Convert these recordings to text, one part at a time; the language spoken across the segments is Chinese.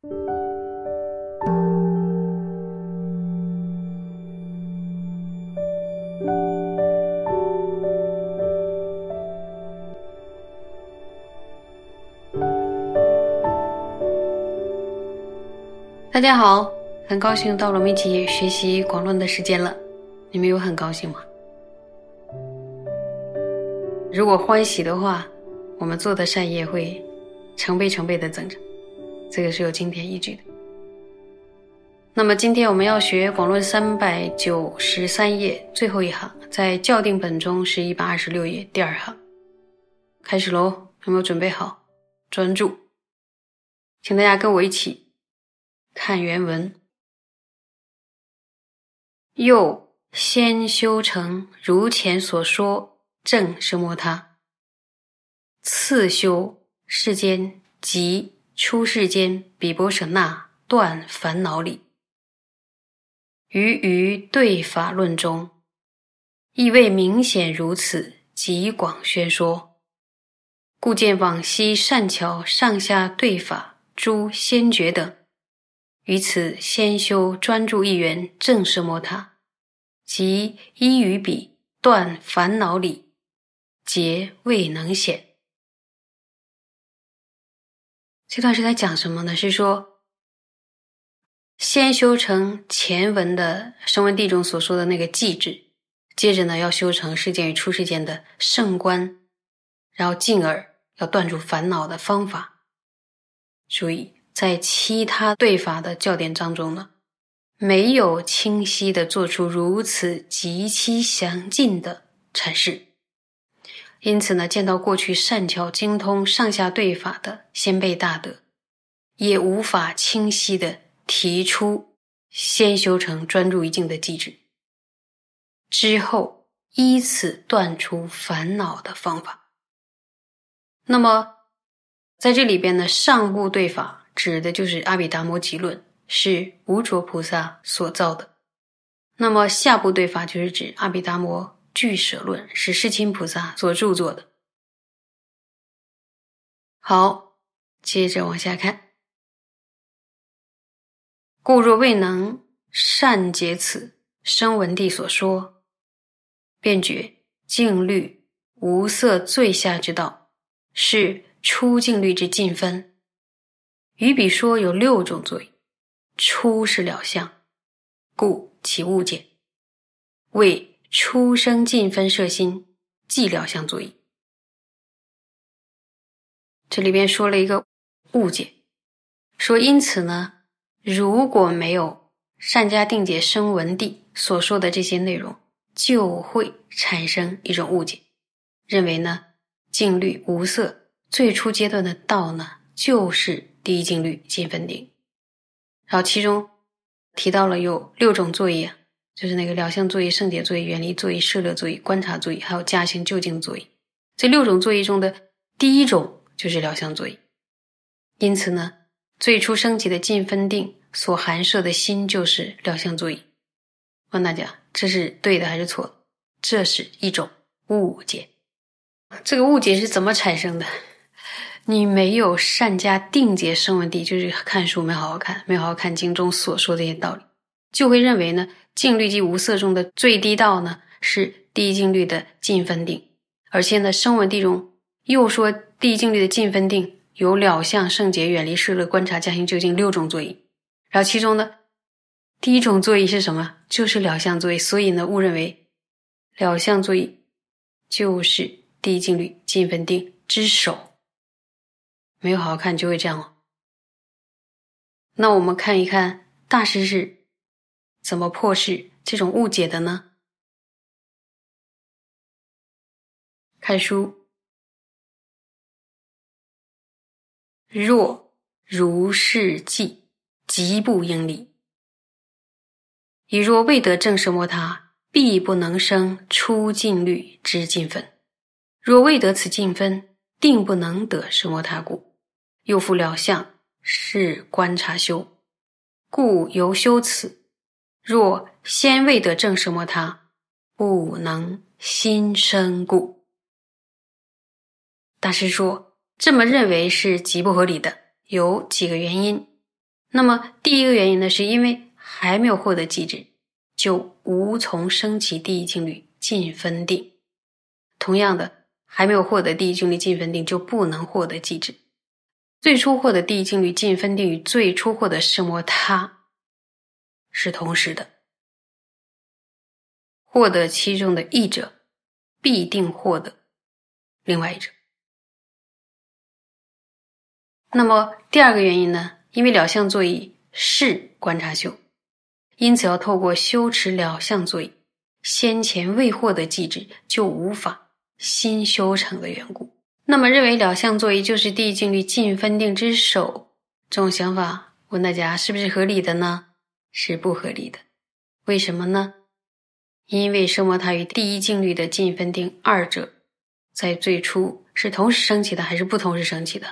大家好，很高兴到了我们一起学习广论的时间了。你们有很高兴吗？如果欢喜的话，我们做的善业会成倍成倍的增长，这个是有经典依据的。那么今天我们要学广论三百九十三页最后一行，在校订本中是一百二十六页第二行，开始喽！有没有准备好？专注，请大家跟我一起。看原文，又先修成如前所说正生摩他，次修世间即出世间比波舍那断烦恼理。于于对法论中，亦未明显如此，极广宣说，故见往昔善巧上下对法诸先觉等。于此先修专注一缘正是摩他，即依于彼断烦恼理，皆未能显。这段是在讲什么呢？是说先修成前文的声闻地中所说的那个寂智，接着呢要修成世间与出世间的圣观，然后进而要断除烦恼的方法。注意。在其他对法的教典当中呢，没有清晰的做出如此极其详尽的阐释，因此呢，见到过去善巧精通上下对法的先辈大德，也无法清晰的提出先修成专注一境的机制，之后依此断除烦恼的方法。那么在这里边呢，上部对法。指的就是阿毗达摩集论，是无着菩萨所造的。那么下部对法就是指阿毗达摩俱舍论，是世亲菩萨所著作的。好，接着往下看。故若未能善解此声闻地所说，便觉净律无色最下之道，是出净律之尽分。于彼说有六种罪，初是了相，故其误解，为出生尽分摄心，寂了相作意。这里边说了一个误解，说因此呢，如果没有善加定解声闻地所说的这些内容，就会产生一种误解，认为呢净律无色最初阶段的道呢就是。第一净律尽分定，然后其中提到了有六种作业，就是那个疗相作业、圣洁作业、远离作业、摄乐作业、观察作业，还有加行就近作业。这六种作业中的第一种就是疗相作业，因此呢，最初升起的尽分定所含摄的心就是疗相作业。问大家，这是对的还是错的？这是一种误解。这个误解是怎么产生的？你没有善加定解声闻地，就是看书没好好看，没好好看经中所说这些道理，就会认为呢，净律即无色中的最低道呢是第一净律的尽分定，而且呢，声闻地中又说第一净律的尽分定有了相、圣洁、远离世乐、观察、加行究竟六种作业，然后其中呢，第一种作业是什么？就是了相作业，所以呢，误认为了相作业就是第一净律尽分定之首。没有好好看就会这样了。那我们看一看大师是怎么破释这种误解的呢？看书，若如是计，即不应理。以若未得正什摩他，必不能生出净律之尽分。若未得此尽分，定不能得什摩他故。又复了相，是观察修，故由修此。若先未得正什么他，不能心生故。大师说，这么认为是极不合理的，有几个原因。那么第一个原因呢，是因为还没有获得寂止，就无从升起第一静虑尽分定。同样的，还没有获得第一静虑尽分定，就不能获得寂止。最初获得第一静虑尽分定与最初获得色摩他是同时的，获得其中的一者，必定获得另外一者。那么第二个原因呢？因为了相作意是观察修，因此要透过修持了相作意，先前未获得机制，就无法新修成的缘故。那么认为了相作意就是第一静虑尽分定之首，这种想法，问大家是不是合理的呢？是不合理的。为什么呢？因为生摩他与第一静虑的尽分定二者，在最初是同时升起的，还是不同时升起的？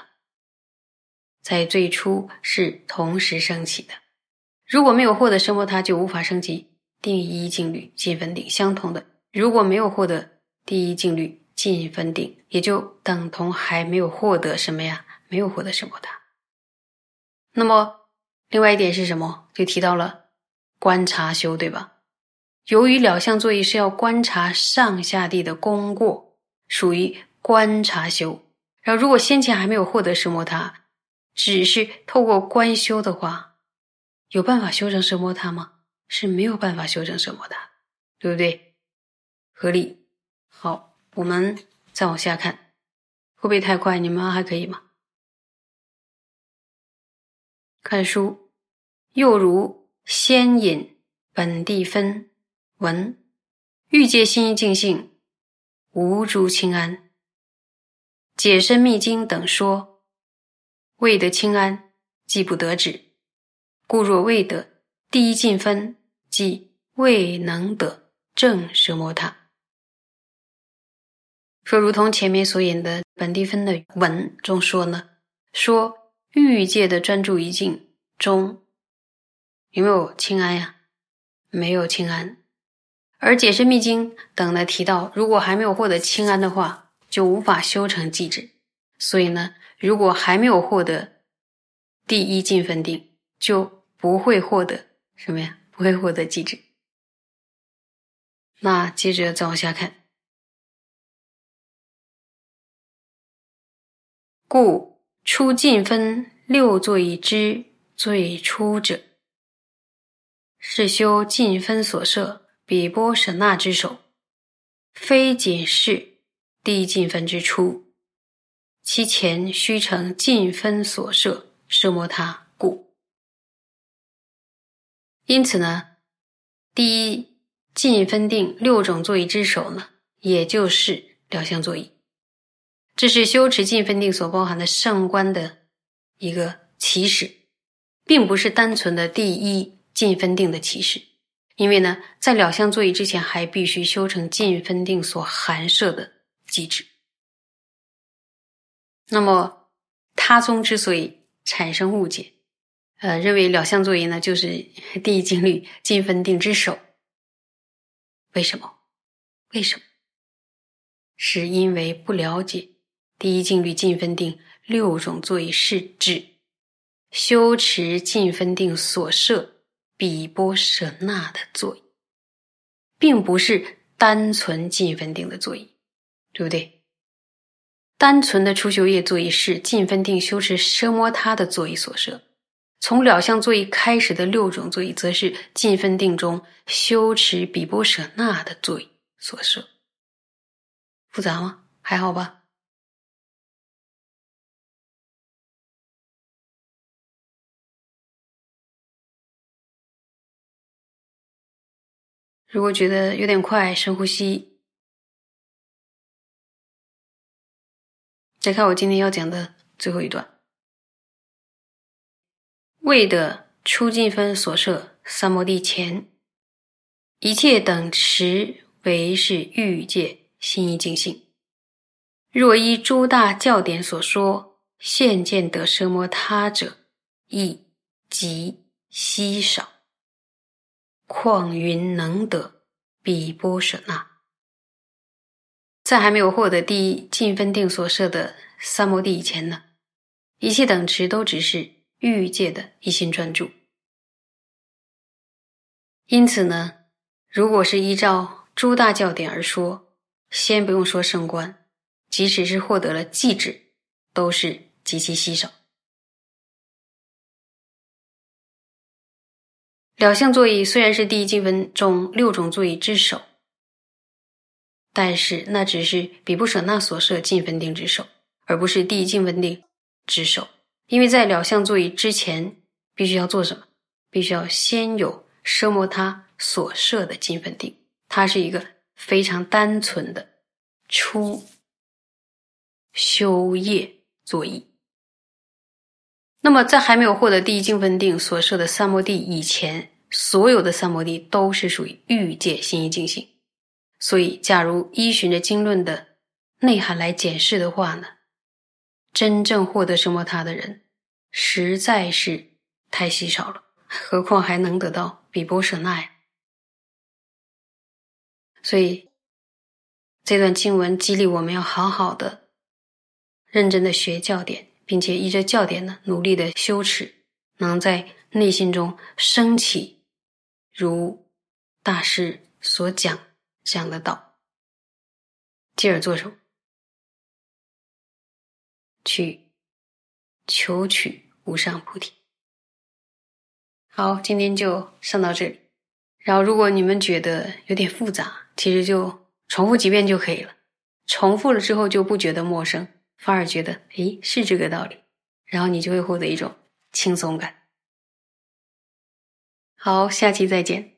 在最初是同时升起的，如果没有获得生摩他，就无法升起第一静虑尽分定。相同的，如果没有获得第一静虑尽分定，也就等同还没有获得什么呀？没有获得生摩他。那么，另外一点是什么？就提到了观察修，对吧？由于了相作业是要观察上下地的功过，属于观察修。然后，如果先前还没有获得生摩他。只是透过观修的话，有办法修成奢摩他吗？是没有办法修成奢摩他，对不对？合理。好，我们再往下看，会不会太快？你们还可以吗？看书，又如先引本地分文，欲界心一净性，无诸清安，解深密经等说。未得清安，即不得止；故若未得第一进分，即未能得正奢摩他。说如同前面所引的本地分的文中说呢，说欲界的专注一境中有没有清安呀？没有清安。而解释密经等呢提到，如果还没有获得清安的话，就无法修成寂止。所以呢。如果还没有获得第一进分定，就不会获得什么呀？不会获得机制。那接着再往下看，故出进分六座以之最初者，是修进分所设比波舍那之手，非仅是第一进分之初。其前须成尽分所设摄摩他故，因此呢，第一尽分定六种座椅之首呢，也就是了相座椅，这是修持尽分定所包含的圣观的一个起始，并不是单纯的第一尽分定的起始，因为呢，在了相座椅之前，还必须修成尽分定所含摄的机制。那么，他宗之所以产生误解，呃，认为了相作业呢就是 第一静虑尽分定之首。为什么？为什么？是因为不了解第一静虑尽分定六种作业是指修持尽分定所设比波舍那的作业，并不是单纯尽分定的作业，对不对？单纯的初修业作意是尽分定修持奢摩他的作意所设，从了相作意开始的六种作意，则是尽分定中修持比波舍那的作意所设。复杂吗？还好吧。如果觉得有点快，深呼吸。再看我今天要讲的最后一段，为的出进分所设三摩地前，一切等持为是欲界心意净性。若依诸大教典所说，现见得奢摩他者，亦极稀少。况云能得比波舍那？在还没有获得第一进分定所设的三摩地以前呢，一切等持都只是欲界的一心专注。因此呢，如果是依照诸大教典而说，先不用说圣观，即使是获得了寂止，都是极其稀少。两相座椅虽然是第一经文中六种座椅之首，但是那只是比布舍那所设进分定之首，而不是第一进分定之首。因为在两相座椅之前，必须要做什么？必须要先有奢摩他所设的进分定，它是一个非常单纯的初修业座椅。那么，在还没有获得第一经分定所设的三摩地以前，所有的三摩地都是属于欲界心意境性。所以，假如依循着经论的内涵来检视的话呢，真正获得什么他的人，实在是太稀少了。何况还能得到比波舍那呀？所以，这段经文激励我们要好好的、认真的学教典。并且依着教典呢，努力的修持，能在内心中升起如大师所讲这样的道，继而做什么？去求取无上菩提。好，今天就上到这里。然后，如果你们觉得有点复杂，其实就重复几遍就可以了。重复了之后就不觉得陌生。反而觉得，诶，是这个道理，然后你就会获得一种轻松感。好，下期再见。